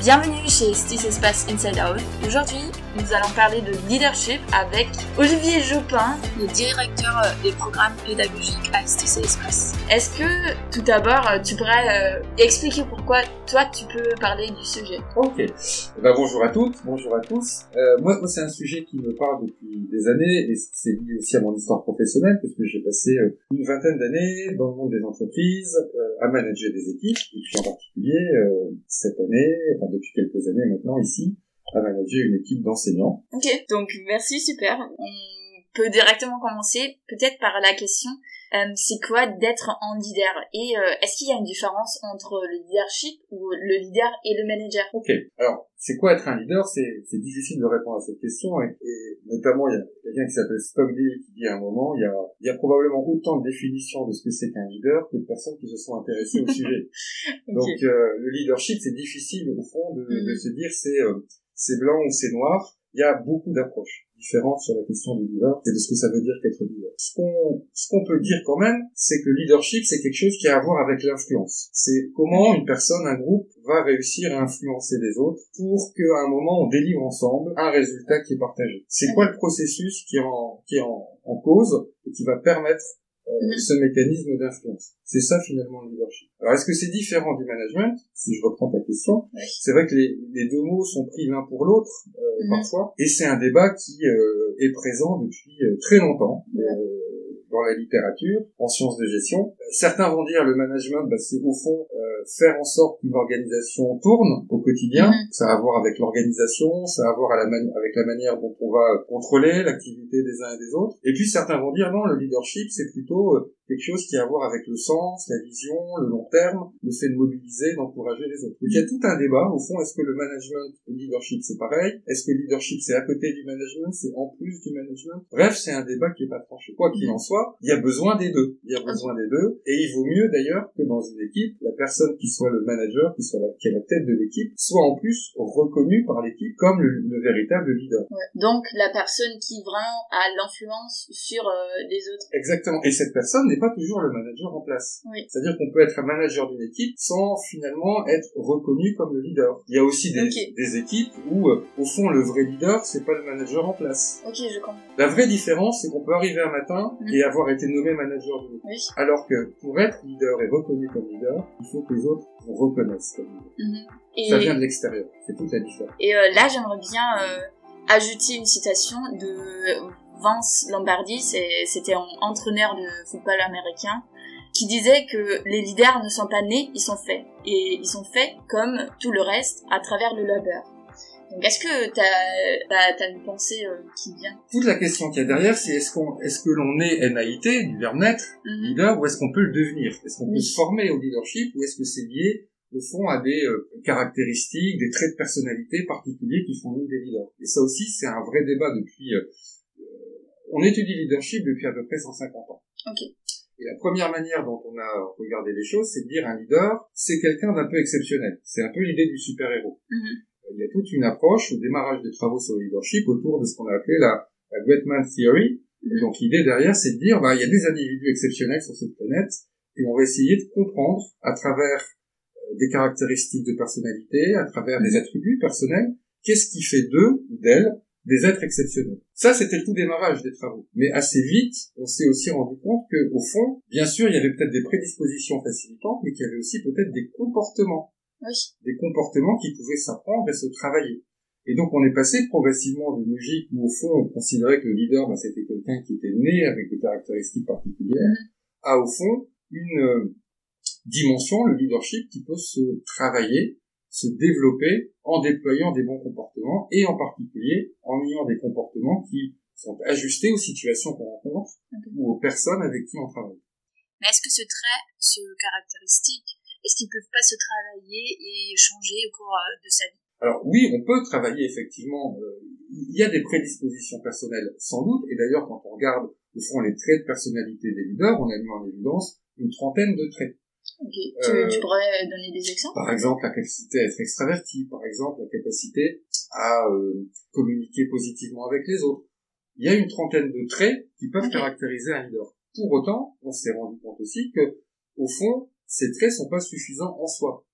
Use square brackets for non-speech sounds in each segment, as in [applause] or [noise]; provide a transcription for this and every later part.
Bienvenue chez Stis Espace Inside Out. Aujourd'hui, nous allons parler de leadership avec Olivier Jopin, le directeur des programmes pédagogiques à Stis Espace. Est-ce que, tout d'abord, tu pourrais euh, expliquer pourquoi toi tu peux parler du sujet? Ok. Eh ben, bonjour à toutes, bonjour à tous. Euh, moi, c'est un sujet qui me parle depuis des années et c'est lié aussi à mon histoire professionnelle parce que j'ai passé euh, une vingtaine d'années dans le monde des entreprises euh, à manager des équipes et puis en particulier euh, cette année, enfin depuis quelques années maintenant ici, à manager une équipe d'enseignants. Ok, donc merci, super. On peut directement commencer peut-être par la question euh, c'est quoi d'être un leader? Et euh, est-ce qu'il y a une différence entre le leadership ou le leader et le manager? Ok, alors c'est quoi être un leader? C'est difficile de répondre à cette question et, et notamment il y a quelqu'un qui s'appelle Stockdale qui dit à un moment il y a, il y a probablement autant de définitions de ce que c'est qu'un leader que de personnes qui se sont intéressées au sujet. [laughs] Donc euh, le leadership c'est difficile au fond de, de Mhm. se dire c'est c'est blanc ou c'est noir. Il y a beaucoup d'approches différentes sur la question du leader et de ce que ça veut dire qu'être leader. Ce qu'on ce qu'on peut dire quand même, c'est que le leadership c'est quelque chose qui a à voir avec l'influence. C'est comment une personne, un groupe va réussir à influencer les autres pour qu'à un moment on délivre ensemble un résultat qui est partagé. C'est quoi le processus qui est en qui est en, en cause et qui va permettre euh, ce mécanisme d'influence. C'est ça finalement le leadership. Alors est-ce que c'est différent du management? Si je reprends ta question, Oui. c'est vrai que les, les deux mots sont pris l'un pour l'autre euh, Mhm. parfois, et c'est un débat qui euh, est présent depuis euh, très longtemps. Euh, dans la littérature, en sciences de gestion. Certains vont dire le management, bah, c'est au fond euh, faire en sorte qu'une organisation tourne au quotidien. Mhm. Ça a à voir avec l'organisation, ça a à voir à la mani- avec la manière dont on va contrôler l'activité des uns et des autres. Et puis certains vont dire non, le leadership, c'est plutôt euh, quelque chose qui a à voir avec le sens, la vision, le long terme, le fait de mobiliser, d'encourager les autres. Donc il y a tout un débat, au fond, est-ce que le management et le leadership c'est pareil? Est-ce que le leadership c'est à côté du management, c'est en plus du management? Bref, c'est un débat qui est pas tranché. Quoi qu'il en soit, il y a besoin des deux. Il y a besoin des deux, et il vaut mieux d'ailleurs que dans une équipe, la personne qui soit le manager, qui soit la, qui est la tête de l'équipe, soit en plus reconnue par l'équipe comme le, le véritable leader. Ouais. Donc la personne qui vraiment a l'influence sur euh, les autres. Exactement. Et cette personne n'est pas toujours le manager en place. Oui. C'est-à-dire qu'on peut être un manager d'une équipe sans finalement être reconnu comme le leader. Il y a aussi des, équipes où, euh, au fond, le vrai leader, c'est pas le manager en place. Ok, je comprends. La vraie différence, c'est qu'on peut arriver un matin Mhm. et avoir été nommé manager d'une équipe. Oui. Alors que pour être leader et reconnu comme leader, il faut que les autres vous reconnaissent comme leader. Mhm. Et, Ça vient de l'extérieur. C'est toute la différence. et euh, là, j'aimerais bien euh, ajouter une citation de Vince Lombardi, c'était un entraîneur de football américain, qui disait que les leaders ne sont pas nés, ils sont faits. Et ils sont faits comme tout le reste à travers le labeur. Donc est-ce que t'as as, une pensée euh, qui vient? Toute la question qu'il y a derrière, c'est est-ce qu'on, est-ce que l'on est NAIT, du verbe naître, Mhm. leader ou est-ce qu'on peut le devenir? Est-ce qu'on peut se former au leadership ou est-ce que c'est lié au fond à des euh, caractéristiques, des traits de personnalité particuliers qui font nous des leaders? Et ça aussi, c'est un vrai débat depuis... euh, on étudie le leadership depuis à peu près 150 ans. Ok. Et la première manière dont on a regardé les choses, c'est de dire un leader, c'est quelqu'un d'un peu exceptionnel. C'est un peu l'idée du super-héros. Mhm. Il y a toute une approche au démarrage des travaux sur le leadership autour de ce qu'on a appelé la, la Great Man Theory, Mhm. donc l'idée derrière, c'est de dire, bah, il y a des individus exceptionnels sur cette planète, et on va essayer de comprendre à travers euh, des caractéristiques de personnalité, à travers des attributs personnels, qu'est-ce qui fait d'eux ou d'elles des êtres exceptionnels. Ça, c'était le tout démarrage des travaux. Mais assez vite, on s'est aussi rendu compte que, au fond, bien sûr, il y avait peut-être des prédispositions facilitantes, mais qu'il y avait aussi peut-être des comportements Oui. des comportements qui pouvaient s'apprendre et se travailler. Et donc on est passé progressivement d'une logique où au fond on considérait que le leader bah, c'était quelqu'un qui était né avec des caractéristiques particulières, Mhm. à au fond une euh, dimension, le leadership, qui peut se travailler, se développer en déployant des bons comportements et en particulier en ayant des comportements qui sont ajustés aux situations qu'on rencontre ou aux personnes avec qui on travaille. Mais est-ce que ce trait, ce caractéristique, est-ce qu'ils peuvent pas se travailler et changer au cours euh, de sa vie? Alors oui, on peut travailler effectivement. euh, il y a des prédispositions personnelles sans doute, et d'ailleurs quand on regarde au fond les traits de personnalité des leaders, on a mis en évidence une trentaine de traits. Euh, tu pourrais donner des exemples? Par exemple, la capacité à être extraverti, par exemple, la capacité à euh, communiquer positivement avec les autres. Il y a une trentaine de traits qui peuvent caractériser un leader. Pour autant, on s'est rendu compte aussi que, au fond, ces traits sont pas suffisants en soi.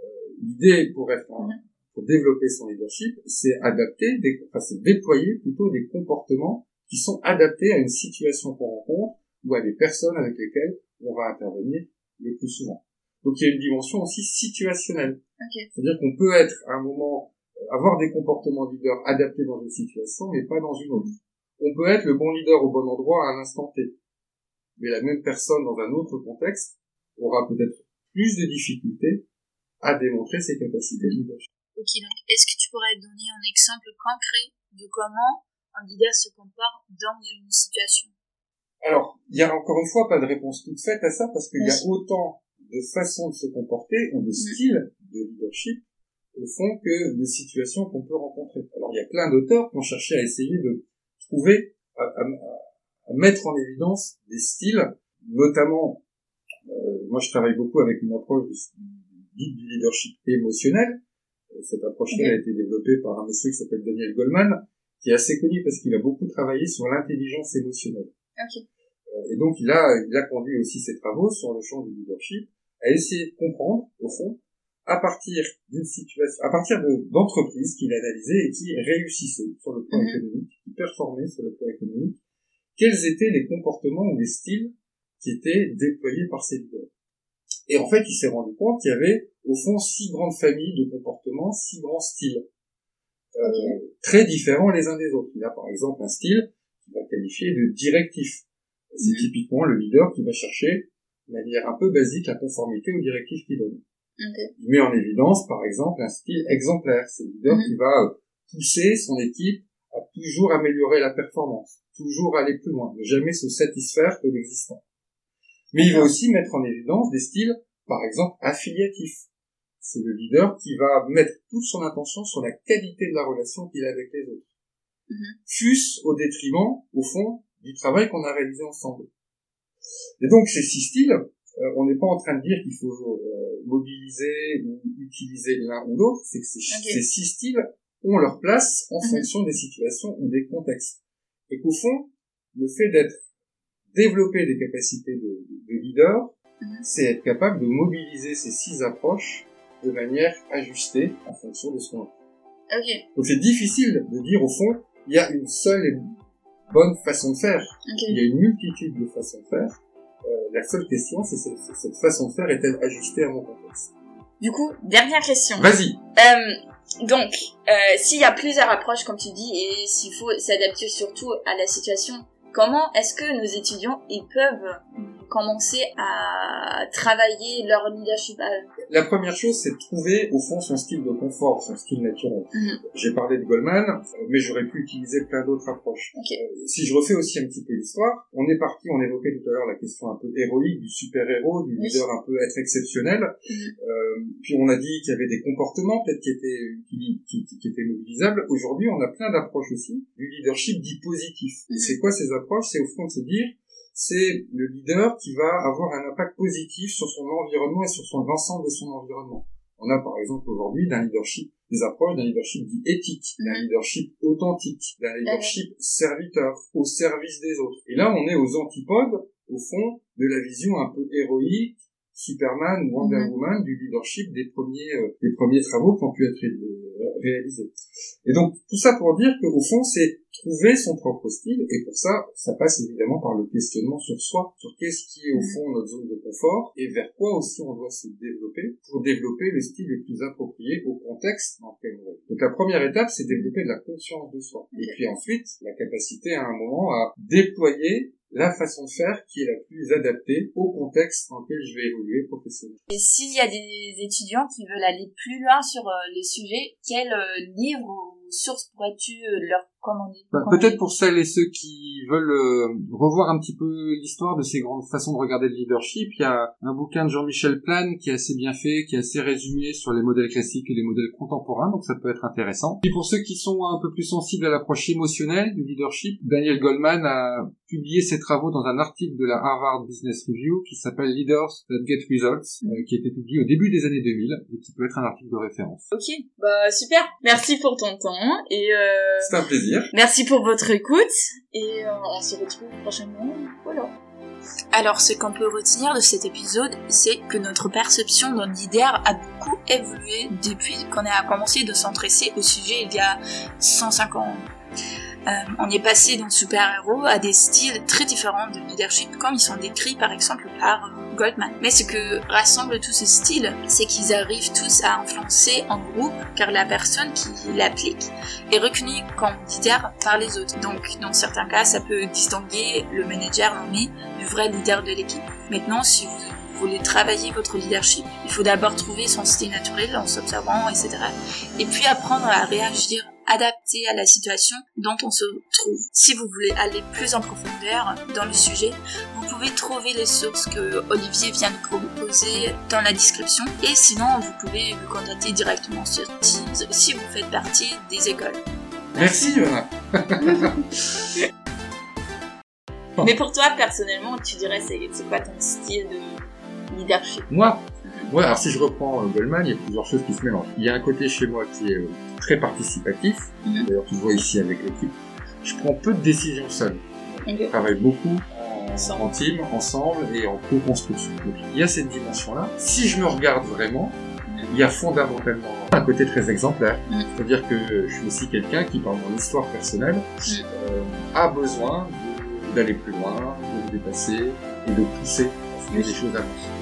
Euh, L'idée pour être un, Mhm. pour développer son leadership, c'est adapter, des, enfin, c'est déployer plutôt des comportements qui sont adaptés à une situation qu'on rencontre ou à des personnes avec lesquelles on va intervenir le plus souvent. Donc il y a une dimension aussi situationnelle. C'est-à-dire qu'on peut être à un moment, euh, avoir des comportements leaders adaptés dans une situation, mais pas dans une autre. On peut être le bon leader au bon endroit à un instant T. Mais la même personne dans un autre contexte aura peut-être plus de difficultés à démontrer ses capacités de leadership. Ok, donc est-ce que tu pourrais donner un exemple concret de comment un leader se comporte dans une situation? Alors, il y a encore une fois pas de réponse toute faite à ça parce qu'il y a autant de façons de se comporter ou de mm. styles de leadership au fond que de situations qu'on peut rencontrer. Alors il y a plein d'auteurs qui ont cherché à essayer de trouver, à, mettre en évidence des styles, notamment, euh, moi je travaille beaucoup avec une approche dite du leadership émotionnel. Euh, cette approche-là a été développée par un monsieur qui s'appelle Daniel Goldman, qui est assez connu parce qu'il a beaucoup travaillé sur l'intelligence émotionnelle. Euh, et donc il a, il a conduit aussi ses travaux sur le champ du leadership à essayer de comprendre, au fond, à partir d'une situation, à partir d'entreprises qu'il analysait et qui réussissaient sur le plan mhm. économique, qui performaient sur le plan économique, quels étaient les comportements ou les styles qui étaient déployés par ces leaders. Et en fait, il s'est rendu compte qu'il y avait, au fond, six grandes familles de comportements, six grands styles, euh, très différents les uns des autres. Il a par exemple un style qu'il va qualifier de directif. C'est mhm. typiquement le leader qui va chercher de manière un peu basique la conformité aux directives qu'il donne. Il met en évidence, par exemple, un style exemplaire. C'est le leader mhm. qui va euh, pousser son équipe à toujours améliorer la performance, toujours aller plus loin, ne jamais se satisfaire de l'existant. Mais il va aussi mettre en évidence des styles, par exemple, affiliatifs. C'est le leader qui va mettre toute son attention sur la qualité de la relation qu'il a avec les autres. Mm Fût-ce au détriment, au fond, du travail qu'on a réalisé ensemble. Et donc ces six styles, euh, on n'est pas en train de dire qu'il faut euh, mobiliser ou utiliser l'un ou l'autre, c'est que ces, six styles ont leur place en mhm. fonction des situations ou des contextes. Et qu'au fond, le fait d'être développer des capacités de, de leader, mhm. c'est être capable de mobiliser ces six approches de manière ajustée en fonction de ce qu'on a. Okay. Donc c'est difficile de dire au fond, il y a une seule et bonne façon de faire. Il y a une multitude de façons de faire. Euh, la seule question, c'est cette façon de faire est-elle ajustée à mon contexte? Du coup, dernière question. Vas-y. Euh, donc, euh, s'il y a plusieurs approches, comme tu dis, et s'il faut s'adapter surtout à la situation, comment est-ce que nos étudiants ils peuvent commencer à travailler leur leadership La première chose, c'est de trouver au fond son style de confort, son style naturel. Mhm. J'ai parlé de Goldman, mais j'aurais pu utiliser plein d'autres approches. Euh, si je refais aussi un petit peu l'histoire, on est parti, on évoquait tout à l'heure la question un peu héroïque du super-héros, du leader un peu être exceptionnel. Mhm. Euh, puis on a dit qu'il y avait des comportements peut-être qui étaient qui, qui, étaient mobilisables. Aujourd'hui, on a plein d'approches aussi du leadership dit positif. Mhm. C'est quoi ces approches? C'est au fond de se dire c'est le leader qui va avoir un impact positif sur son environnement et sur son l'ensemble de son environnement. On a par exemple aujourd'hui d'un leadership, des approches d'un leadership dit éthique, d'un mhm. leadership authentique, d'un leadership serviteur, au service des autres. Et là, on est aux antipodes, au fond, de la vision un peu héroïque, Superman ou Wonder mhm. Woman du leadership des premiers, euh, des premiers travaux qui ont pu être réalisés. Et donc, tout ça pour dire qu'au fond, c'est trouver son propre style, et pour ça, ça passe évidemment par le questionnement sur soi, sur qu'est-ce qui est au fond notre zone de confort, et vers quoi aussi on doit se développer pour développer le style le plus approprié au contexte dans lequel on est. Donc la première étape, c'est développer de la conscience de soi. Et puis ensuite, la capacité à un moment à déployer la façon de faire qui est la plus adaptée au contexte dans lequel je vais évoluer professionnellement. Et s'il y a des étudiants qui veulent aller plus loin sur euh, les sujets, quel euh, livre ou source pourrais-tu euh, leur bah, peut-être pour celles et ceux qui veulent euh, revoir un petit peu l'histoire de ces grandes façons de regarder le leadership, il y a un bouquin de Jean-Michel Plane qui est assez bien fait, qui est assez résumé sur les modèles classiques et les modèles contemporains, donc ça peut être intéressant. Et pour ceux qui sont un peu plus sensibles à l'approche émotionnelle du leadership, Daniel Goldman a publié ses travaux dans un article de la Harvard Business Review qui s'appelle Leaders That Get Results, euh, qui a été publié au début des années 2000 et qui peut être un article de référence. Ok, bah super. Merci pour ton temps et euh... c'est un plaisir. Merci pour votre écoute et euh, on se retrouve prochainement. Voilà. Alors, ce qu'on peut retenir de cet épisode, c'est que notre perception d'un leader a beaucoup évolué depuis qu'on a commencé de s'intéresser au sujet il y a 150 ans. Euh, on est passé d'un super-héros à des styles très différents de leadership, comme ils sont décrits par exemple par Mais ce que rassemble tous ces styles, c'est qu'ils arrivent tous à influencer en groupe, car la personne qui l'applique est reconnue comme leader par les autres. Donc, dans certains cas, ça peut distinguer le manager nommé du vrai leader de l'équipe. Maintenant, si vous voulez travailler votre leadership, il faut d'abord trouver son style naturel en s'observant, etc. Et puis apprendre à réagir adapté à la situation dont on se trouve. Si vous voulez aller plus en profondeur dans le sujet, vous pouvez trouver les sources que Olivier vient de proposer dans la description et sinon vous pouvez vous contacter directement sur Teams si vous faites partie des écoles. Merci Johanna. [laughs] Mais pour toi personnellement, tu dirais c'est quoi ton style de leadership? Moi? Ouais, alors si je reprends euh, Goldman, il y a plusieurs choses qui se mélangent. Il y a un côté chez moi qui est euh, très participatif, d'ailleurs tu vois ici avec l'équipe. Je prends peu de décisions seul. Ok. Je travaille beaucoup en, team, ensemble et en co-construction. Donc il y a cette dimension-là. Si je me regarde vraiment, il y a fondamentalement un côté très exemplaire. Mhm. C'est-à-dire que je suis aussi quelqu'un qui, par mon histoire personnelle, euh, a besoin d'aller plus loin, de se dépasser et de pousser à les choses avancent.